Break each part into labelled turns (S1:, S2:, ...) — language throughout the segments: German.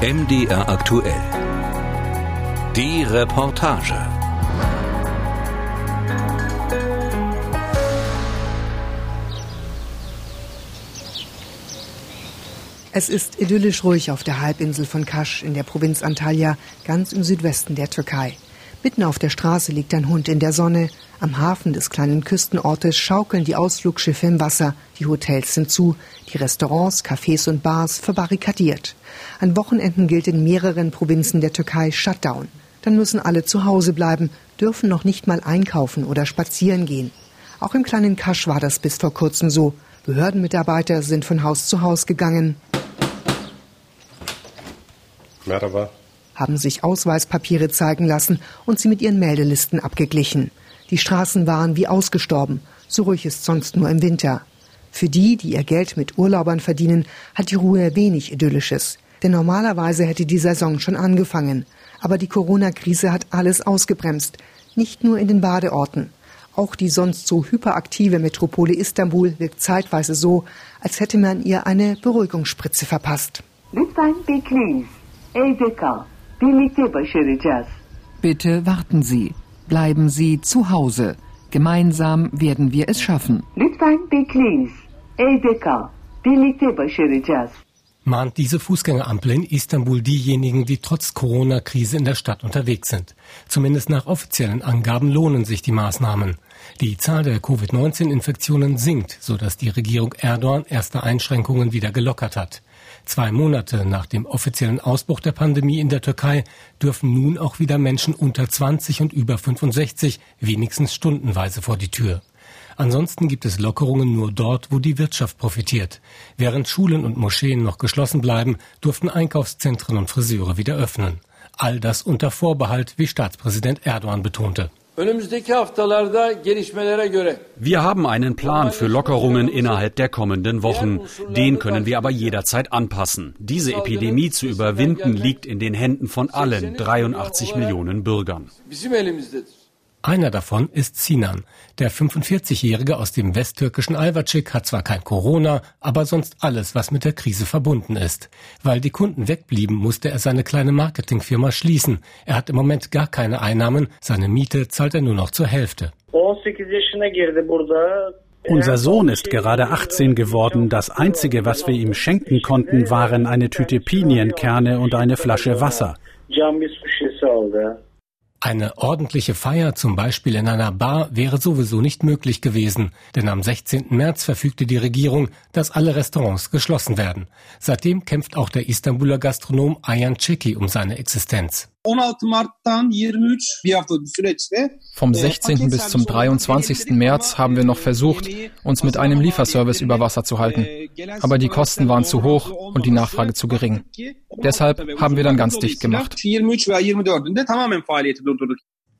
S1: MDR aktuell. Die Reportage.
S2: Es ist idyllisch ruhig auf der Halbinsel von Kasch in der Provinz Antalya, ganz im Südwesten der Türkei. Mitten auf der Straße liegt ein Hund in der Sonne. Am Hafen des kleinen Küstenortes schaukeln die Ausflugschiffe im Wasser. Die Hotels sind zu, die Restaurants, Cafés und Bars verbarrikadiert. An Wochenenden gilt in mehreren Provinzen der Türkei Shutdown. Dann müssen alle zu Hause bleiben, dürfen noch nicht mal einkaufen oder spazieren gehen. Auch im kleinen Kasch war das bis vor kurzem so. Behördenmitarbeiter sind von Haus zu Haus gegangen.
S3: Merhaba
S2: haben sich Ausweispapiere zeigen lassen und sie mit ihren Meldelisten abgeglichen. Die Straßen waren wie ausgestorben, so ruhig ist sonst nur im Winter. Für die, die ihr Geld mit Urlaubern verdienen, hat die Ruhe wenig Idyllisches. Denn normalerweise hätte die Saison schon angefangen. Aber die Corona-Krise hat alles ausgebremst. Nicht nur in den Badeorten. Auch die sonst so hyperaktive Metropole Istanbul wirkt zeitweise so, als hätte man ihr eine Beruhigungsspritze verpasst.
S4: Bitte warten Sie. Bleiben Sie zu Hause. Gemeinsam werden wir es schaffen.
S5: Lütfen. Birlikte başaracağız.
S3: mahnt diese Fußgängerampel in Istanbul diejenigen, die trotz Corona-Krise in der Stadt unterwegs sind. Zumindest nach offiziellen Angaben lohnen sich die Maßnahmen. Die Zahl der Covid-19-Infektionen sinkt, sodass die Regierung Erdogan erste Einschränkungen wieder gelockert hat. Zwei Monate nach dem offiziellen Ausbruch der Pandemie in der Türkei dürfen nun auch wieder Menschen unter 20 und über 65 wenigstens stundenweise vor die Tür. Ansonsten gibt es Lockerungen nur dort, wo die Wirtschaft profitiert. Während Schulen und Moscheen noch geschlossen bleiben, durften Einkaufszentren und Friseure wieder öffnen. All das unter Vorbehalt, wie Staatspräsident Erdogan betonte.
S6: Wir haben einen Plan für Lockerungen innerhalb der kommenden Wochen. Den können wir aber jederzeit anpassen. Diese Epidemie zu überwinden liegt in den Händen von allen 83 Millionen Bürgern.
S3: Einer davon ist Sinan. Der 45-Jährige aus dem westtürkischen Alvacik hat zwar kein Corona, aber sonst alles, was mit der Krise verbunden ist. Weil die Kunden wegblieben, musste er seine kleine Marketingfirma schließen. Er hat im Moment gar keine Einnahmen, seine Miete zahlt er nur noch zur Hälfte.
S7: Unser Sohn ist gerade 18 geworden. Das Einzige, was wir ihm schenken konnten, waren eine Tüte Pinienkerne und eine Flasche Wasser.
S3: Eine ordentliche Feier, zum Beispiel in einer Bar, wäre sowieso nicht möglich gewesen, denn am 16. März verfügte die Regierung, dass alle Restaurants geschlossen werden. Seitdem kämpft auch der Istanbuler Gastronom Ayan Çeki um seine Existenz.
S8: Vom 16. bis zum 23. März haben wir noch versucht, uns mit einem Lieferservice über Wasser zu halten. Aber die Kosten waren zu hoch und die Nachfrage zu gering. Deshalb haben wir dann ganz dicht gemacht.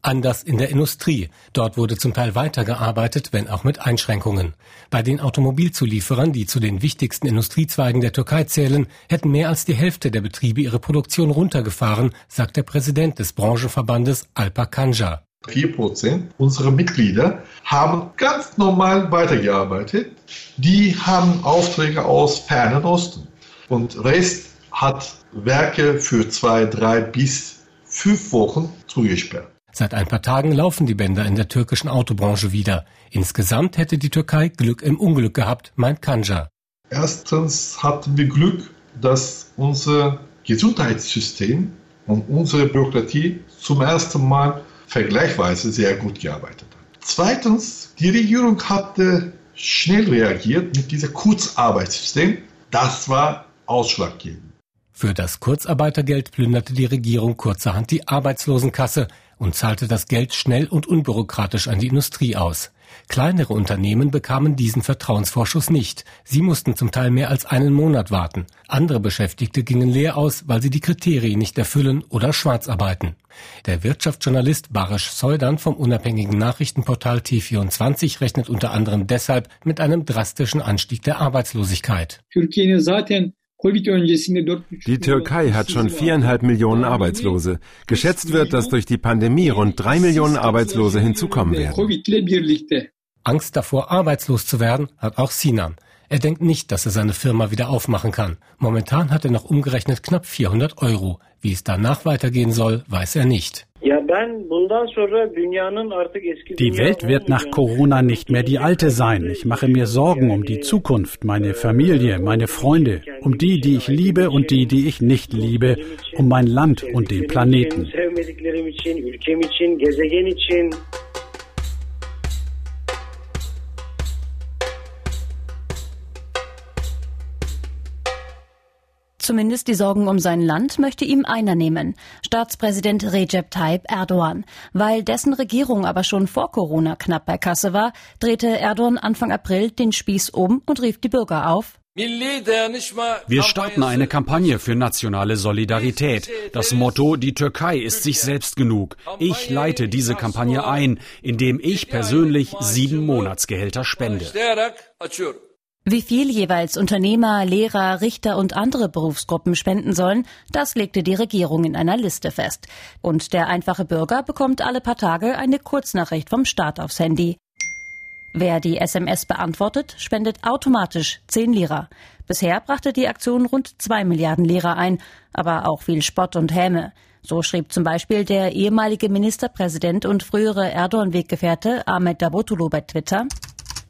S3: Anders in der Industrie. Dort wurde zum Teil weitergearbeitet, wenn auch mit Einschränkungen. Bei den Automobilzulieferern, die zu den wichtigsten Industriezweigen der Türkei zählen, hätten mehr als die Hälfte der Betriebe ihre Produktion runtergefahren, sagt der Präsident des Branchenverbandes Alpa Kanja.
S9: Vier Prozent unserer Mitglieder haben ganz normal weitergearbeitet. Die haben Aufträge aus fernen Osten. Und Rest hat Werke für zwei, drei bis fünf Wochen zugesperrt.
S3: Seit ein paar Tagen laufen die Bänder in der türkischen Autobranche wieder. Insgesamt hätte die Türkei Glück im Unglück gehabt, meint Kanja.
S9: Erstens hatten wir Glück, dass unser Gesundheitssystem und unsere Bürokratie zum ersten Mal vergleichsweise sehr gut gearbeitet hat. Zweitens, die Regierung hatte schnell reagiert mit diesem Kurzarbeitssystem. Das war ausschlaggebend.
S3: Für das Kurzarbeitergeld plünderte die Regierung kurzerhand die Arbeitslosenkasse und zahlte das Geld schnell und unbürokratisch an die Industrie aus. Kleinere Unternehmen bekamen diesen Vertrauensvorschuss nicht. Sie mussten zum Teil mehr als einen Monat warten. Andere Beschäftigte gingen leer aus, weil sie die Kriterien nicht erfüllen oder schwarz arbeiten. Der Wirtschaftsjournalist Barisch Seudan vom unabhängigen Nachrichtenportal T24 rechnet unter anderem deshalb mit einem drastischen Anstieg der Arbeitslosigkeit.
S10: Die Türkei hat schon viereinhalb Millionen Arbeitslose. Geschätzt wird, dass durch die Pandemie rund drei Millionen Arbeitslose hinzukommen werden.
S3: Angst davor, arbeitslos zu werden, hat auch Sinan. Er denkt nicht, dass er seine Firma wieder aufmachen kann. Momentan hat er noch umgerechnet knapp 400 Euro. Wie es danach weitergehen soll, weiß er nicht.
S7: Die Welt wird nach Corona nicht mehr die alte sein. Ich mache mir Sorgen um die Zukunft, meine Familie, meine Freunde, um die, die ich liebe und die, die ich nicht liebe, um mein Land und den Planeten.
S11: Zumindest die Sorgen um sein Land möchte ihm einer nehmen. Staatspräsident Recep Tayyip Erdogan. Weil dessen Regierung aber schon vor Corona knapp bei Kasse war, drehte Erdogan Anfang April den Spieß um und rief die Bürger auf.
S6: Wir starten eine Kampagne für nationale Solidarität. Das Motto, die Türkei ist sich selbst genug. Ich leite diese Kampagne ein, indem ich persönlich sieben Monatsgehälter spende.
S11: Wie viel jeweils Unternehmer, Lehrer, Richter und andere Berufsgruppen spenden sollen, das legte die Regierung in einer Liste fest. Und der einfache Bürger bekommt alle paar Tage eine Kurznachricht vom Staat aufs Handy. Wer die SMS beantwortet, spendet automatisch 10 Lira. Bisher brachte die Aktion rund 2 Milliarden Lira ein, aber auch viel Spott und Häme. So schrieb zum Beispiel der ehemalige Ministerpräsident und frühere Erdogan-Weggefährte Ahmed Davutoglu bei Twitter.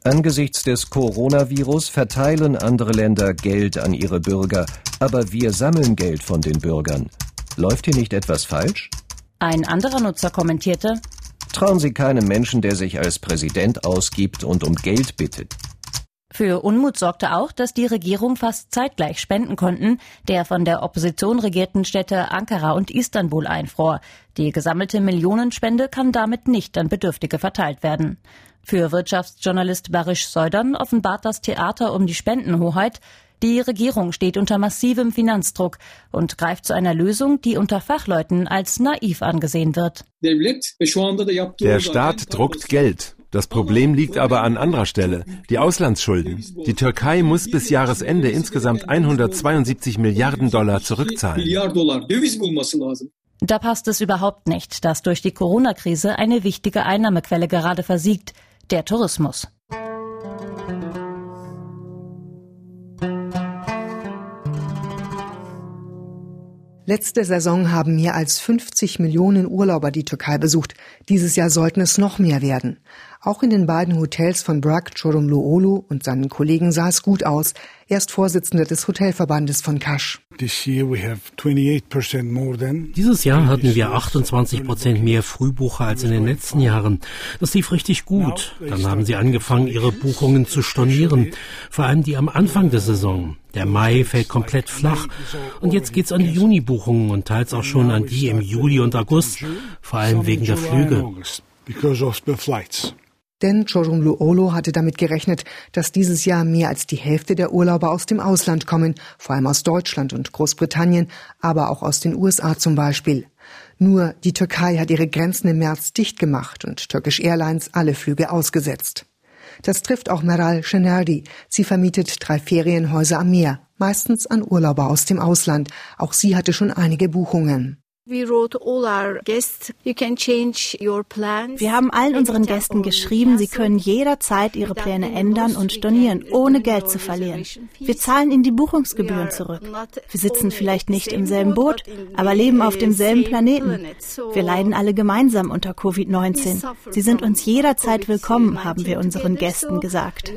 S12: Angesichts des Coronavirus verteilen andere Länder Geld an ihre Bürger, aber wir sammeln Geld von den Bürgern. Läuft hier nicht etwas falsch?
S11: Ein anderer Nutzer kommentierte,
S12: Trauen Sie keinem Menschen, der sich als Präsident ausgibt und um Geld bittet.
S11: Für Unmut sorgte auch, dass die Regierung fast zeitgleich spenden konnten, der von der Opposition regierten Städte Ankara und Istanbul einfror. Die gesammelte Millionenspende kann damit nicht an Bedürftige verteilt werden. Für Wirtschaftsjournalist Barisch Seudern offenbart das Theater um die Spendenhoheit, die Regierung steht unter massivem Finanzdruck und greift zu einer Lösung, die unter Fachleuten als naiv angesehen wird.
S10: Der Staat druckt Geld. Das Problem liegt aber an anderer Stelle, die Auslandsschulden. Die Türkei muss bis Jahresende insgesamt 172 Milliarden Dollar zurückzahlen.
S11: Da passt es überhaupt nicht, dass durch die Corona-Krise eine wichtige Einnahmequelle gerade versiegt, der Tourismus.
S2: Letzte Saison haben mehr als 50 Millionen Urlauber die Türkei besucht. Dieses Jahr sollten es noch mehr werden. Auch in den beiden Hotels von Burak Çorumluoğlu und seinen Kollegen sah es gut aus. Er ist Vorsitzender des Hotelverbandes von Kasch.
S13: Dieses Jahr hatten wir 28 Prozent mehr Frühbucher als in den letzten Jahren. Das lief richtig gut. Dann haben sie angefangen, ihre Buchungen zu stornieren. Vor allem die am Anfang der Saison. Der Mai fällt komplett flach. Und jetzt geht's an die Juni-Buchungen und teils auch schon an die im Juli und August. Vor allem wegen der Flüge.
S2: Denn Çorumluoğlu hatte damit gerechnet, dass dieses Jahr mehr als die Hälfte der Urlauber aus dem Ausland kommen, vor allem aus Deutschland und Großbritannien, aber auch aus den USA zum Beispiel. Nur die Türkei hat ihre Grenzen im März dicht gemacht und Turkish Airlines alle Flüge ausgesetzt. Das trifft auch Meral Şenerdi. Sie vermietet drei Ferienhäuser am Meer, meistens an Urlauber aus dem Ausland. Auch sie hatte schon einige Buchungen.
S14: Wir haben allen unseren Gästen geschrieben, sie können jederzeit ihre Pläne ändern und stornieren, ohne Geld zu verlieren. Wir zahlen ihnen die Buchungsgebühren zurück. Wir sitzen vielleicht nicht im selben Boot, aber leben auf demselben Planeten. Wir leiden alle gemeinsam unter Covid-19. Sie sind uns jederzeit willkommen, haben wir unseren Gästen gesagt.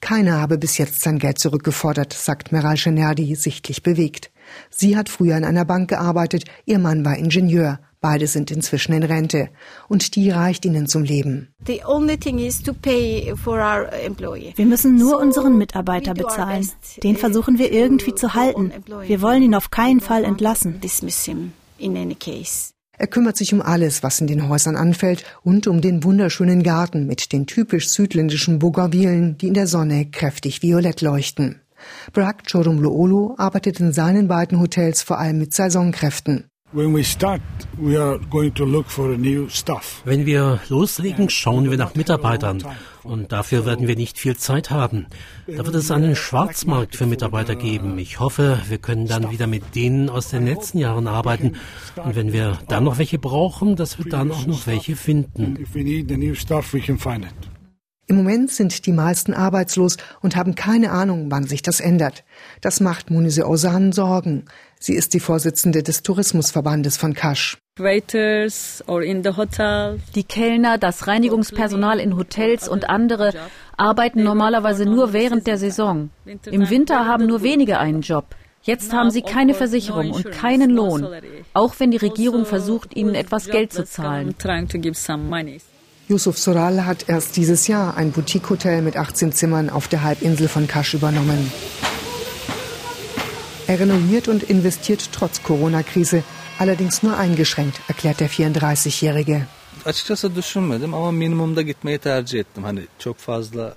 S2: Keiner habe bis jetzt sein Geld zurückgefordert, sagt Meral Shenerdi, sichtlich bewegt. Sie hat früher in einer Bank gearbeitet, ihr Mann war Ingenieur. Beide sind inzwischen in Rente. Und die reicht ihnen zum Leben.
S14: Wir müssen nur unseren Mitarbeiter bezahlen. Den versuchen wir irgendwie zu halten. Wir wollen ihn auf keinen Fall entlassen.
S2: Er kümmert sich um alles, was in den Häusern anfällt und um den wunderschönen Garten mit den typisch südländischen Bougainvillen, die in der Sonne kräftig violett leuchten. Brak Chorumluolu arbeitet in seinen beiden Hotels vor allem mit Saisonkräften.
S13: Wenn wir loslegen, schauen wir nach Mitarbeitern. Und dafür werden wir nicht viel Zeit haben. Da wird es einen Schwarzmarkt für Mitarbeiter geben. Ich hoffe, wir können dann wieder mit denen aus den letzten Jahren arbeiten. Und wenn wir dann noch welche brauchen, dass wir dann auch noch welche finden.
S2: Im Moment sind die meisten arbeitslos und haben keine Ahnung, wann sich das ändert. Das macht Munise Osan Sorgen. Sie ist die Vorsitzende des Tourismusverbandes von Kasch.
S15: Die Kellner, das Reinigungspersonal in Hotels und andere arbeiten normalerweise nur während der Saison. Im Winter haben nur wenige einen Job. Jetzt haben sie keine Versicherung und keinen Lohn, auch wenn die Regierung versucht, ihnen etwas Geld zu zahlen.
S2: Yusuf Soral hat erst dieses Jahr ein Boutique-Hotel mit 18 Zimmern auf der Halbinsel von Kasch übernommen. Er renoviert und investiert trotz Corona-Krise, allerdings nur eingeschränkt, erklärt der 34-Jährige.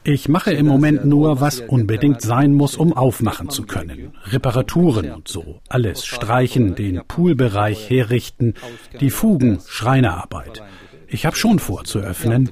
S7: Ich mache im Moment nur, was unbedingt sein muss, um aufmachen zu können. Reparaturen und so. Alles streichen, den Poolbereich herrichten, die Fugen, Schreinerarbeit. Ich habe schon vor zu öffnen.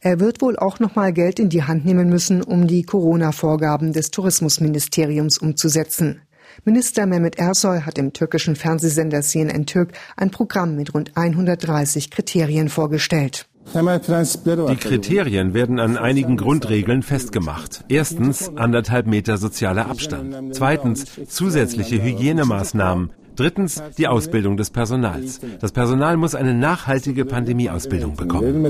S2: Er wird wohl auch noch mal Geld in die Hand nehmen müssen, um die Corona-Vorgaben des Tourismusministeriums umzusetzen. Minister Mehmet Ersoy hat im türkischen Fernsehsender CNN Türk ein Programm mit rund 130 Kriterien vorgestellt.
S10: Die Kriterien werden an einigen Grundregeln festgemacht. Erstens anderthalb Meter sozialer Abstand. Zweitens zusätzliche Hygienemaßnahmen. Drittens die Ausbildung des Personals. Das Personal muss eine nachhaltige Pandemieausbildung bekommen.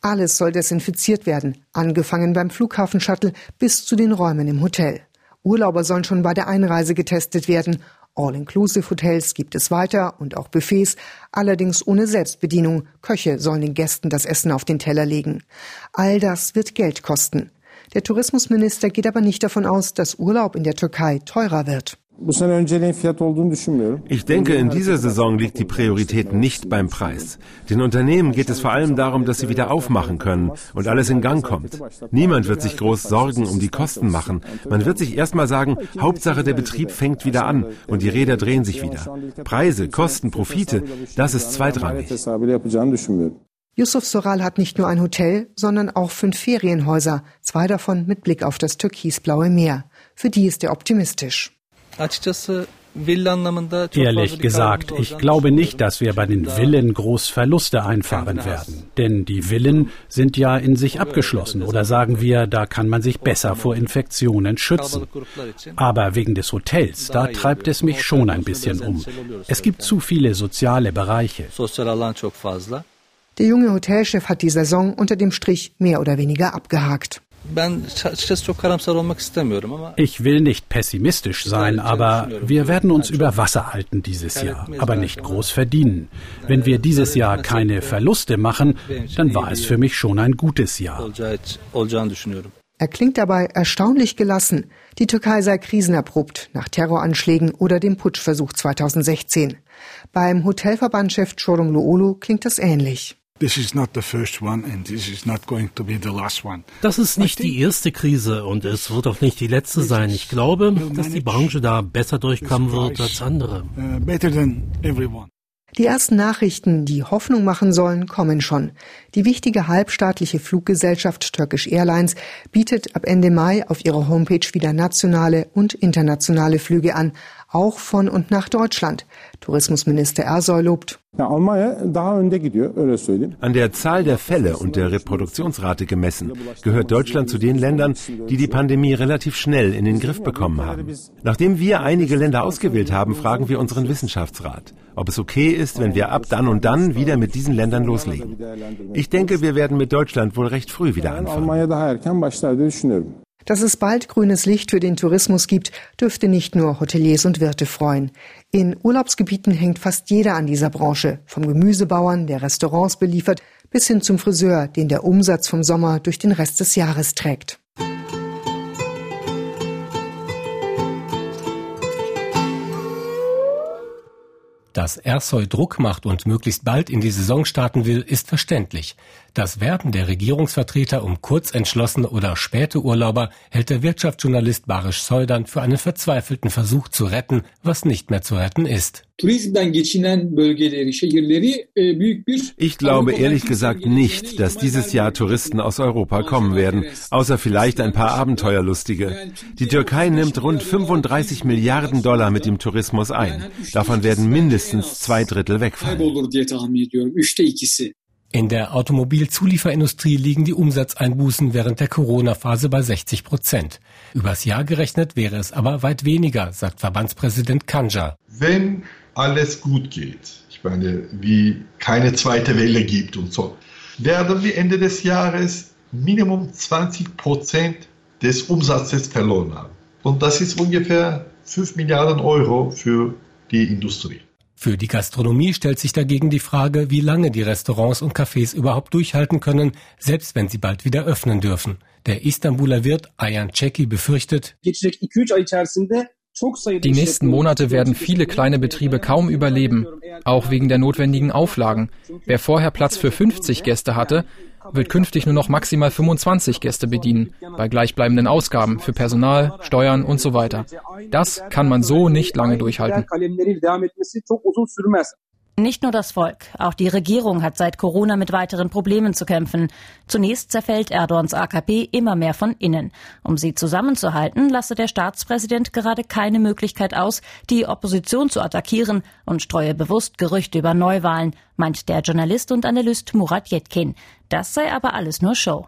S2: Alles soll desinfiziert werden, angefangen beim Flughafenshuttle bis zu den Räumen im Hotel. Urlauber sollen schon bei der Einreise getestet werden. All-Inclusive-Hotels gibt es weiter und auch Buffets, allerdings ohne Selbstbedienung. Köche sollen den Gästen das Essen auf den Teller legen. All das wird Geld kosten. Der Tourismusminister geht aber nicht davon aus, dass Urlaub in der Türkei teurer wird.
S10: Ich denke, in dieser Saison liegt die Priorität nicht beim Preis. Den Unternehmen geht es vor allem darum, dass sie wieder aufmachen können und alles in Gang kommt. Niemand wird sich groß Sorgen um die Kosten machen. Man wird sich erst mal sagen, Hauptsache der Betrieb fängt wieder an und die Räder drehen sich wieder. Preise, Kosten, Profite, das ist zweitrangig.
S2: Yusuf Soral hat nicht nur ein Hotel, sondern auch fünf Ferienhäuser, zwei davon mit Blick auf das türkisblaue Meer. Für die ist er optimistisch.
S7: Ehrlich gesagt, ich glaube nicht, dass wir bei den Villen groß Verluste einfahren werden. Denn die Villen sind ja in sich abgeschlossen oder sagen wir, da kann man sich besser vor Infektionen schützen. Aber wegen des Hotels, da treibt es mich schon ein bisschen um. Es gibt zu viele soziale Bereiche.
S2: Der junge Hotelchef hat die Saison unter dem Strich mehr oder weniger abgehakt.
S7: Ich will nicht pessimistisch sein, aber wir werden uns über Wasser halten dieses Jahr, aber nicht groß verdienen. Wenn wir dieses Jahr keine Verluste machen, dann war es für mich schon ein gutes Jahr.
S2: Er klingt dabei erstaunlich gelassen. Die Türkei sei krisenerprobt nach Terroranschlägen oder dem Putschversuch 2016. Beim Hotelverbandchef Çorum Luolu klingt das ähnlich.
S13: Das ist nicht die erste Krise und es wird auch nicht die letzte sein. Ich glaube, dass die Branche da besser durchkommen wird als andere.
S2: Uh, die ersten Nachrichten, die Hoffnung machen sollen, kommen schon. Die wichtige halbstaatliche Fluggesellschaft Turkish Airlines bietet ab Ende Mai auf ihrer Homepage wieder nationale und internationale Flüge an, auch von und nach Deutschland. Tourismusminister Ersoy lobt.
S10: An der Zahl der Fälle und der Reproduktionsrate gemessen gehört Deutschland zu den Ländern, die die Pandemie relativ schnell in den Griff bekommen haben. Nachdem wir einige Länder ausgewählt haben, fragen wir unseren Wissenschaftsrat, ob es okay ist, wenn wir ab dann und dann wieder mit diesen Ländern loslegen. Ich denke, wir werden mit Deutschland wohl recht früh wieder anfangen.
S2: Dass es bald grünes Licht für den Tourismus gibt, dürfte nicht nur Hoteliers und Wirte freuen. In Urlaubsgebieten hängt fast jeder an dieser Branche, vom Gemüsebauern, der Restaurants beliefert, bis hin zum Friseur, den der Umsatz vom Sommer durch den Rest des Jahres trägt.
S3: Dass Ersoy Druck macht und möglichst bald in die Saison starten will, ist verständlich. Das Werben der Regierungsvertreter um kurzentschlossene oder späte Urlauber hält der Wirtschaftsjournalist Barisch Soldern für einen verzweifelten Versuch zu retten, was nicht mehr zu retten ist.
S10: Ich glaube ehrlich gesagt nicht, dass dieses Jahr Touristen aus Europa kommen werden, außer vielleicht ein paar Abenteuerlustige. Die Türkei nimmt rund 35 Milliarden Dollar mit dem Tourismus ein. Davon werden mindestens zwei Drittel wegfallen.
S3: In der Automobilzulieferindustrie liegen die Umsatzeinbußen während der Corona-Phase bei 60 Prozent. Übers Jahr gerechnet wäre es aber weit weniger, sagt Verbandspräsident Kanja.
S9: Wenn alles gut geht, ich meine, wie keine zweite Welle gibt und so, werden wir Ende des Jahres Minimum 20 Prozent des Umsatzes verloren haben. Und das ist ungefähr 5 Milliarden Euro für die Industrie.
S3: Für die Gastronomie stellt sich dagegen die Frage, wie lange die Restaurants und Cafés überhaupt durchhalten können, selbst wenn sie bald wieder öffnen dürfen. Der Istanbuler Wirt Ayan Çeki befürchtet,
S8: die nächsten Monate werden viele kleine Betriebe kaum überleben, auch wegen der notwendigen Auflagen. Wer vorher Platz für 50 Gäste hatte, wird künftig nur noch maximal 25 Gäste bedienen, bei gleichbleibenden Ausgaben für Personal, Steuern und so weiter. Das kann man so nicht lange durchhalten.
S11: Nicht nur das Volk, auch die Regierung hat seit Corona mit weiteren Problemen zu kämpfen. Zunächst zerfällt Erdogans AKP immer mehr von innen. Um sie zusammenzuhalten, lasse der Staatspräsident gerade keine Möglichkeit aus, die Opposition zu attackieren und streue bewusst Gerüchte über Neuwahlen, meint der Journalist und Analyst Murat Yetkin. Das sei aber alles nur Show.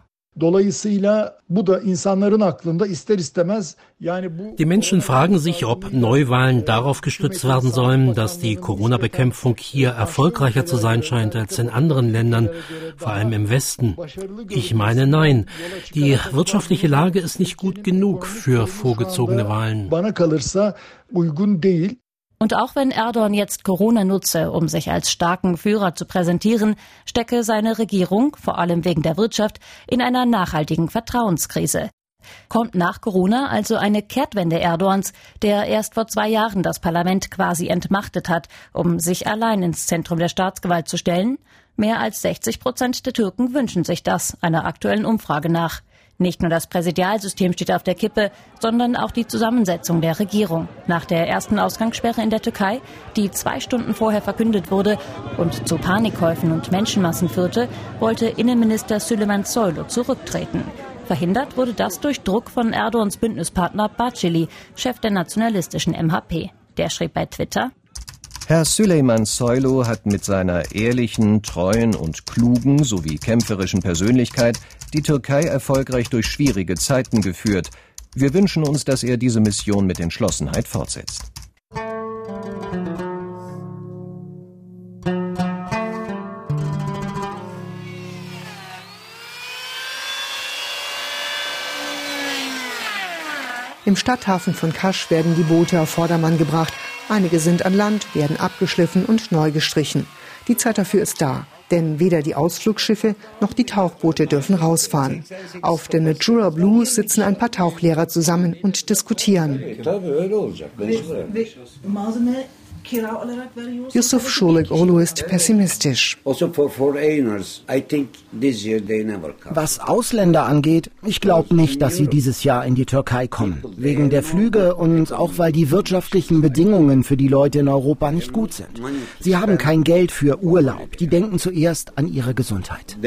S13: Die Menschen fragen sich, ob Neuwahlen darauf gestützt werden sollen, dass die Corona-Bekämpfung hier erfolgreicher zu sein scheint als in anderen Ländern, vor allem im Westen. Ich meine nein. Die wirtschaftliche Lage ist nicht gut genug für vorgezogene Wahlen.
S11: Und auch wenn Erdogan jetzt Corona nutze, um sich als starken Führer zu präsentieren, stecke seine Regierung, vor allem wegen der Wirtschaft, in einer nachhaltigen Vertrauenskrise. Kommt nach Corona also eine Kehrtwende Erdogans, der erst vor zwei Jahren das Parlament quasi entmachtet hat, um sich allein ins Zentrum der Staatsgewalt zu stellen? Mehr als 60 Prozent der Türken wünschen sich das, einer aktuellen Umfrage nach. Nicht nur das Präsidialsystem steht auf der Kippe, sondern auch die Zusammensetzung der Regierung. Nach der ersten Ausgangssperre in der Türkei, die zwei Stunden vorher verkündet wurde und zu Panikkäufen und Menschenmassen führte, wollte Innenminister Süleyman Soylu zurücktreten. Verhindert wurde das durch Druck von Erdogans Bündnispartner Bacili, Chef der nationalistischen MHP. Der schrieb bei Twitter,
S12: Herr Süleyman Soylu hat mit seiner ehrlichen, treuen und klugen sowie kämpferischen Persönlichkeit die Türkei erfolgreich durch schwierige Zeiten geführt. Wir wünschen uns, dass er diese Mission mit Entschlossenheit fortsetzt.
S2: Im Stadthafen von Kasch werden die Boote auf Vordermann gebracht. Einige sind an Land, werden abgeschliffen und neu gestrichen. Die Zeit dafür ist da, denn weder die Ausflugsschiffe noch die Tauchboote dürfen rausfahren. Auf der Natura Blues sitzen ein paar Tauchlehrer zusammen und diskutieren. Yusuf Schulig-Olu ist pessimistisch.
S16: Was Ausländer angeht, ich glaube nicht, dass sie dieses Jahr in die Türkei kommen. Wegen der Flüge und auch weil die wirtschaftlichen Bedingungen für die Leute in Europa nicht gut sind. Sie haben kein Geld für Urlaub. Die denken zuerst an ihre Gesundheit.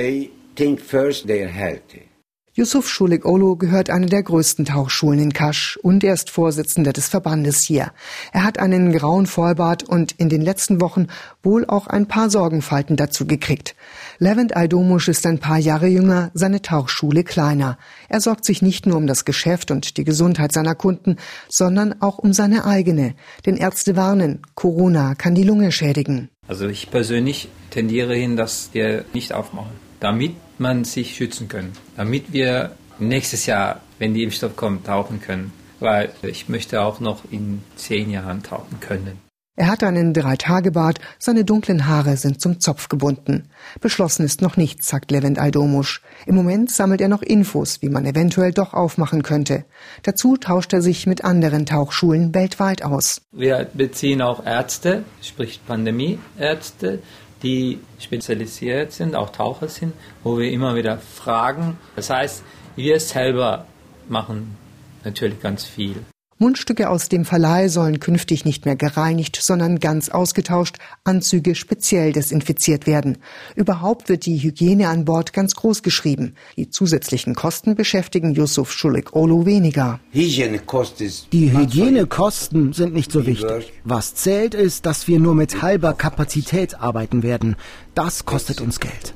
S2: Yusuf Schulik Olo gehört einer der größten Tauchschulen in Kasch und er ist Vorsitzender des Verbandes hier. Er hat einen grauen Vollbart und in den letzten Wochen wohl auch ein paar Sorgenfalten dazu gekriegt. Levent Aydomush ist ein paar Jahre jünger, seine Tauchschule kleiner. Er sorgt sich nicht nur um das Geschäft und die Gesundheit seiner Kunden, sondern auch um seine eigene. Denn Ärzte warnen, Corona kann die Lunge schädigen.
S17: Also ich persönlich tendiere hin, dass wir nicht aufmachen, damit man sich schützen kann, damit wir nächstes Jahr, wenn die Impfstoff kommt, tauchen können. Weil ich möchte auch noch in zehn Jahren tauchen können.
S2: Er hat einen Drei-Tage-Bart, seine dunklen Haare sind zum Zopf gebunden. Beschlossen ist noch nichts, sagt Levent Aldomusch. Im Moment sammelt er noch Infos, wie man eventuell doch aufmachen könnte. Dazu tauscht er sich mit anderen Tauchschulen weltweit aus.
S17: Wir beziehen auch Ärzte, sprich Pandemieärzte, die spezialisiert sind, auch Taucher sind, wo wir immer wieder fragen. Das heißt, wir selber machen natürlich ganz viel.
S2: Mundstücke aus dem Verleih sollen künftig nicht mehr gereinigt, sondern ganz ausgetauscht, Anzüge speziell desinfiziert werden. Überhaupt wird die Hygiene an Bord ganz groß geschrieben. Die zusätzlichen Kosten beschäftigen Yusuf Schulik Olu weniger.
S16: Die Hygienekosten sind nicht so wichtig. Was zählt ist, dass wir nur mit halber Kapazität arbeiten werden. Das kostet uns Geld.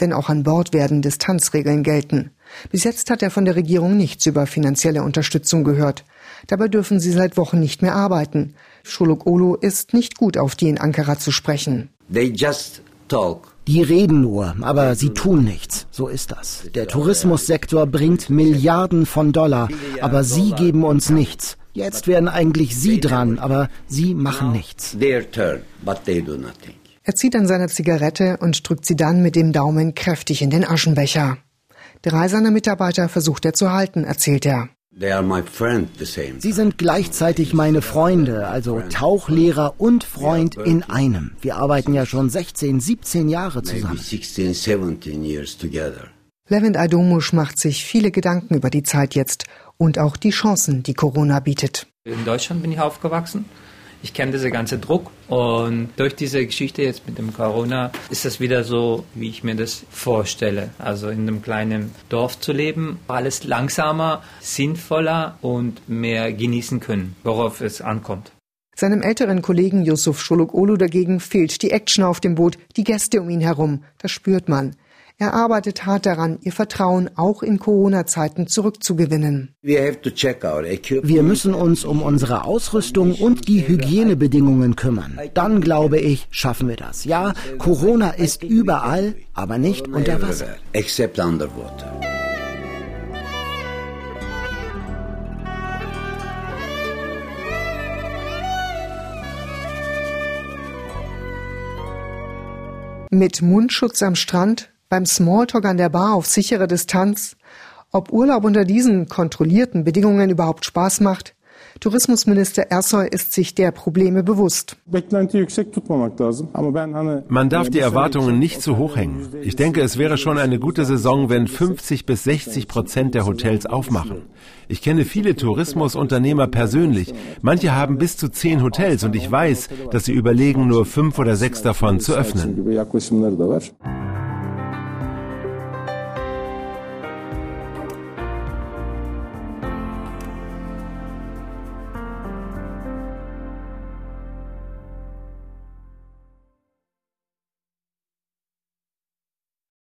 S2: Denn auch an Bord werden Distanzregeln gelten. Bis jetzt hat er von der Regierung nichts über finanzielle Unterstützung gehört. Dabei dürfen sie seit Wochen nicht mehr arbeiten. Schuluk Olu ist nicht gut auf die in Ankara zu sprechen.
S16: Die reden nur, aber sie tun nichts. So ist das. Der Tourismussektor bringt Milliarden von Dollar, aber sie geben uns nichts. Jetzt werden eigentlich sie dran, aber sie machen nichts.
S2: Er zieht an seiner Zigarette und drückt sie dann mit dem Daumen kräftig in den Aschenbecher. Drei seiner Mitarbeiter versucht er zu halten, erzählt er.
S16: Sie sind gleichzeitig meine Freunde, also Tauchlehrer und Freund in einem. Wir arbeiten ja schon 16, 17 Jahre zusammen.
S2: Levent Aydomush macht sich viele Gedanken über die Zeit jetzt und auch die Chancen, die Corona bietet.
S17: In Deutschland bin ich aufgewachsen. Ich kenne diese ganze Druck und durch diese Geschichte jetzt mit dem Corona ist es wieder so, wie ich mir das vorstelle. Also in einem kleinen Dorf zu leben, alles langsamer, sinnvoller und mehr genießen können, worauf es ankommt.
S2: Seinem älteren Kollegen Yusuf Scholok-Olu dagegen fehlt die Action auf dem Boot, die Gäste um ihn herum. Das spürt man. Er arbeitet hart daran, ihr Vertrauen auch in Corona-Zeiten zurückzugewinnen.
S16: Wir müssen uns um unsere Ausrüstung und die Hygienebedingungen kümmern. Dann, glaube ich, schaffen wir das. Ja, Corona ist überall, aber nicht unter Wasser.
S2: Mit Mundschutz am Strand beim Smalltalk an der Bar auf sichere Distanz, ob Urlaub unter diesen kontrollierten Bedingungen überhaupt Spaß macht, Tourismusminister Ersoy ist sich der Probleme bewusst.
S10: Man darf die Erwartungen nicht zu hoch hängen. Ich denke, es wäre schon eine gute Saison, wenn 50 bis 60 Prozent der Hotels aufmachen. Ich kenne viele Tourismusunternehmer persönlich. Manche haben bis zu zehn Hotels und ich weiß, dass sie überlegen, nur fünf oder sechs davon zu öffnen.